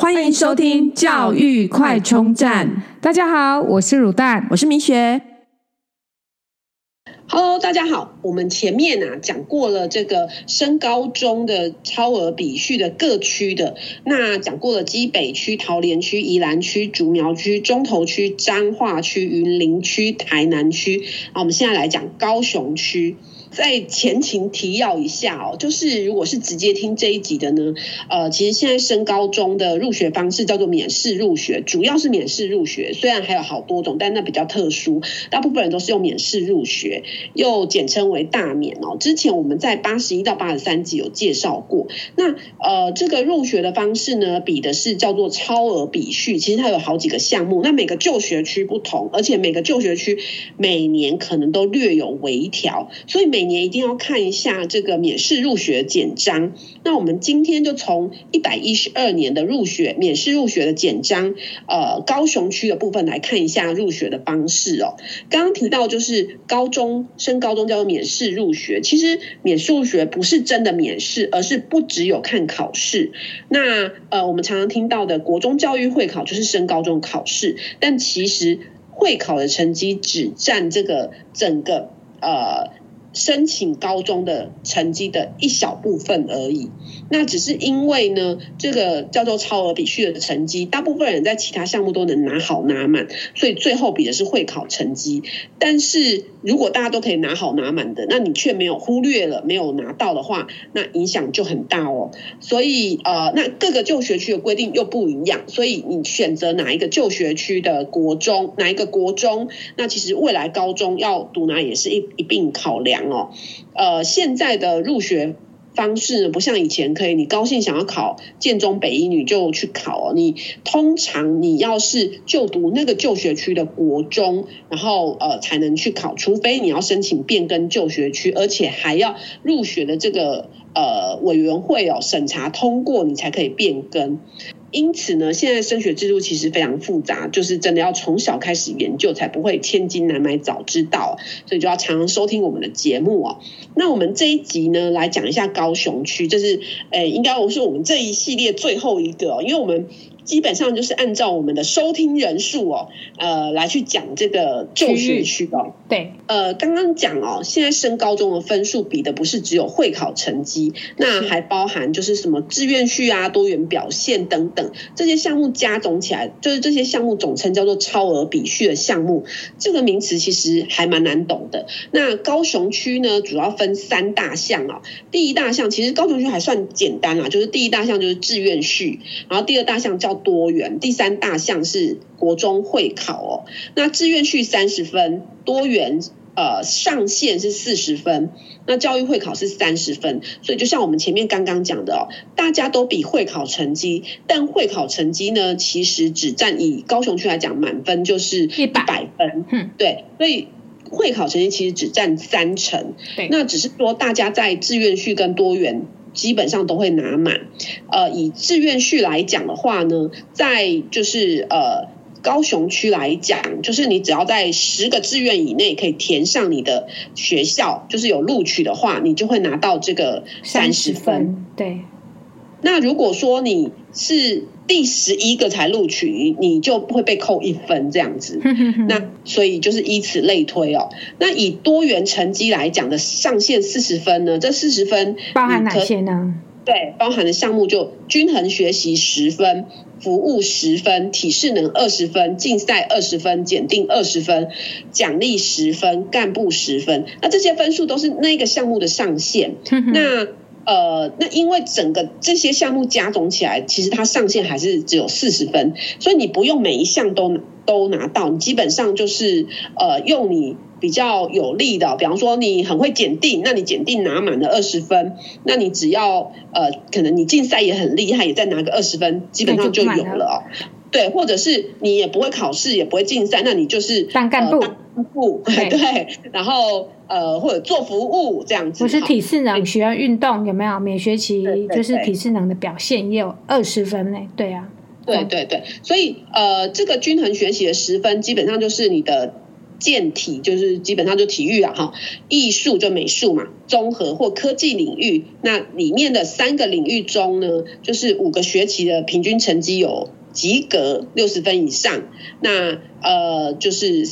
欢迎收听教育快充站。大家好，我是乳蛋，我是明雪。Hello，大家好。我们前面啊讲过了这个升高中的超额比序的各区的，那讲过了基北区、桃园区、宜兰区、竹苗区、中投区、彰化区、云林区、台南区。好，我们现在来讲高雄区。在前情提要一下哦，就是如果是直接听这一集的呢，呃，其实现在升高中的入学方式叫做免试入学，主要是免试入学，虽然还有好多种，但那比较特殊，大部分人都是用免试入学，又简称为大免哦。之前我们在八十一到八十三集有介绍过，那呃，这个入学的方式呢，比的是叫做超额比序，其实它有好几个项目，那每个就学区不同，而且每个就学区每年可能都略有微调，所以每每年一定要看一下这个免试入学简章。那我们今天就从一百一十二年的入学免试入学的简章，呃，高雄区的部分来看一下入学的方式哦。刚刚提到就是高中升高中叫做免试入学，其实免试入学不是真的免试，而是不只有看考试。那呃，我们常常听到的国中教育会考就是升高中考试，但其实会考的成绩只占这个整个呃。申请高中的成绩的一小部分而已，那只是因为呢，这个叫做超额比序的成绩，大部分人在其他项目都能拿好拿满，所以最后比的是会考成绩。但是如果大家都可以拿好拿满的，那你却没有忽略了没有拿到的话，那影响就很大哦。所以呃，那各个就学区的规定又不一样，所以你选择哪一个就学区的国中，哪一个国中，那其实未来高中要读哪也是一一并考量。哦，呃，现在的入学方式，不像以前可以，你高兴想要考建中北一女就去考。你通常你要是就读那个就学区的国中，然后呃才能去考，除非你要申请变更就学区，而且还要入学的这个呃委员会哦审查通过，你才可以变更。因此呢，现在升学制度其实非常复杂，就是真的要从小开始研究，才不会千金难买早知道。所以就要常常收听我们的节目哦。那我们这一集呢，来讲一下高雄区，就是诶，应该我是我们这一系列最后一个，因为我们。基本上就是按照我们的收听人数哦，呃，来去讲这个就学区哦。对，呃，刚刚讲哦，现在升高中的分数比的不是只有会考成绩，那还包含就是什么志愿序啊、多元表现等等这些项目加总起来，就是这些项目总称叫做超额比序的项目。这个名词其实还蛮难懂的。那高雄区呢，主要分三大项哦。第一大项其实高雄区还算简单啦，就是第一大项就是志愿序，然后第二大项叫多元，第三大项是国中会考哦。那志愿序三十分，多元呃上限是四十分，那教育会考是三十分。所以就像我们前面刚刚讲的哦，大家都比会考成绩，但会考成绩呢，其实只占以高雄区来讲，满分就是一百分。嗯，对，所以会考成绩其实只占三成。对，那只是说大家在志愿序跟多元。基本上都会拿满，呃，以志愿序来讲的话呢，在就是呃高雄区来讲，就是你只要在十个志愿以内可以填上你的学校，就是有录取的话，你就会拿到这个三十分。对。那如果说你是第十一个才录取，你就会被扣一分这样子。那所以就是以此类推哦。那以多元成绩来讲的上限四十分呢？这四十分包含哪些呢？对，包含的项目就均衡学习十分，服务十分，体适能二十分，竞赛二十分，检定二十分，奖励十分，干部十分。那这些分数都是那个项目的上限。那呃，那因为整个这些项目加总起来，其实它上限还是只有四十分，所以你不用每一项都都拿到，你基本上就是呃用你比较有利的，比方说你很会检定，那你检定拿满了二十分，那你只要呃可能你竞赛也很厉害，也再拿个二十分，基本上就有了。对，或者是你也不会考试，也不会竞赛，那你就是当干部，呃、干部 对，对，然后呃或者做服务这样子。不是体适能学运动有没有？每学期就是体适能的表现也有二十分呢。对啊，对对。对，所以呃这个均衡学习的十分基本上就是你的健体就是基本上就体育了哈，艺术就美术嘛，综合或科技领域，那里面的三个领域中呢，就是五个学期的平均成绩有及格六十分以上，那呃就是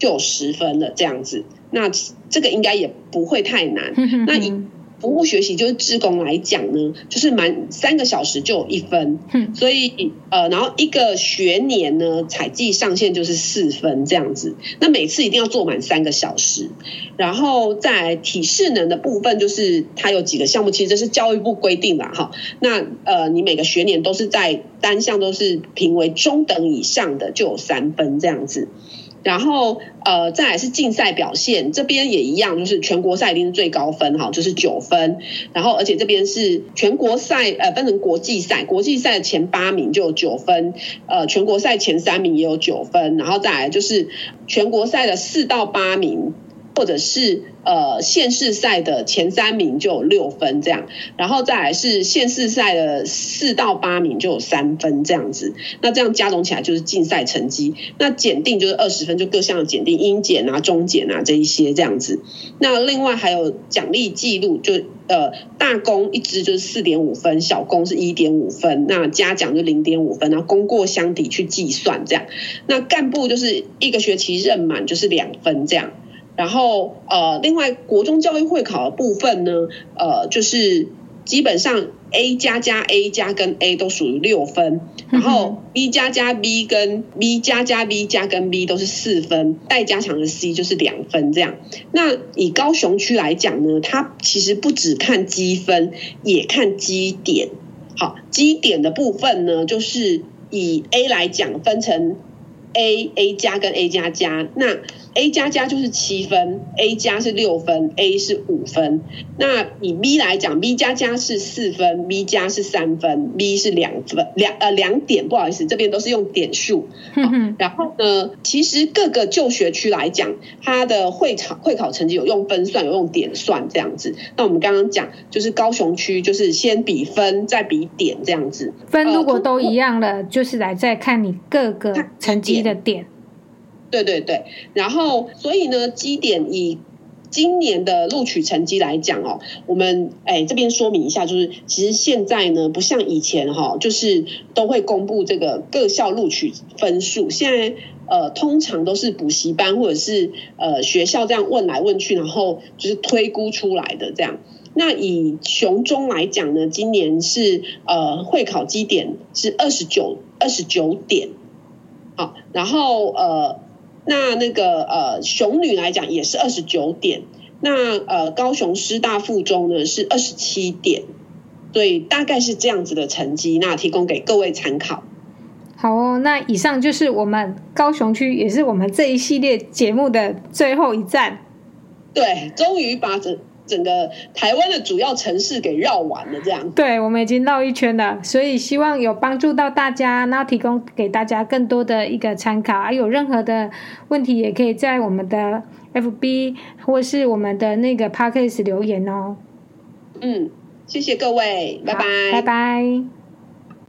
就有十分了这样子，那这个应该也不会太难，那以。服务学习就是志工来讲呢，就是满三个小时就有一分，嗯，所以呃，然后一个学年呢，采计上限就是四分这样子。那每次一定要做满三个小时，然后在体适能的部分，就是它有几个项目，其实这是教育部规定的哈。那呃，你每个学年都是在单项都是评为中等以上的，就有三分这样子。然后，呃，再来是竞赛表现，这边也一样，就是全国赛一定是最高分哈，就是九分。然后，而且这边是全国赛，呃，分成国际赛，国际赛前八名就有九分，呃，全国赛前三名也有九分。然后再来就是全国赛的四到八名。或者是呃县市赛的前三名就有六分这样，然后再来是县市赛的四到八名就有三分这样子，那这样加总起来就是竞赛成绩。那检定就是二十分，就各项的检定，英检啊、中检啊这一些这样子。那另外还有奖励记录，就呃大功一支就是四点五分，小功是一点五分，那嘉奖就零点五分，然后功过相抵去计算这样。那干部就是一个学期任满就是两分这样。然后，呃，另外国中教育会考的部分呢，呃，就是基本上 A 加加 A 加跟 A 都属于六分，然后 B 加加 B 跟 B 加加 B 加跟 B 都是四分，待加强的 C 就是两分这样。那以高雄区来讲呢，它其实不只看积分，也看基点。好，基点的部分呢，就是以 A 来讲，分成 A、A 加跟 A 加加，那。A 加加就是七分，A 加是六分，A 是五分。那以 B 来讲，B 加加是四分，B 加是三分，B 是两分两呃两点，不好意思，这边都是用点数。然后呢，其实各个就学区来讲，它的会考会考成绩有用分算，有用点算这样子。那我们刚刚讲，就是高雄区就是先比分，再比点这样子。分如果都一样了，呃、就是来再看你各个成绩的点。对对对，然后所以呢，基点以今年的录取成绩来讲哦，我们哎这边说明一下，就是其实现在呢，不像以前哈、就是都会公布这个各校录取分数，现在呃通常都是补习班或者是呃学校这样问来问去，然后就是推估出来的这样。那以雄中来讲呢，今年是呃会考基点是二十九二十九点，好，然后呃。那那个呃，雄女来讲也是二十九点，那呃，高雄师大附中呢是二十七点，所以大概是这样子的成绩，那提供给各位参考。好哦，那以上就是我们高雄区，也是我们这一系列节目的最后一站。对，终于把这。整个台湾的主要城市给绕完了，这样。对，我们已经绕一圈了，所以希望有帮助到大家，然后提供给大家更多的一个参考。啊，有任何的问题，也可以在我们的 FB 或是我们的那个 Podcast 留言哦。嗯，谢谢各位，拜拜，拜拜。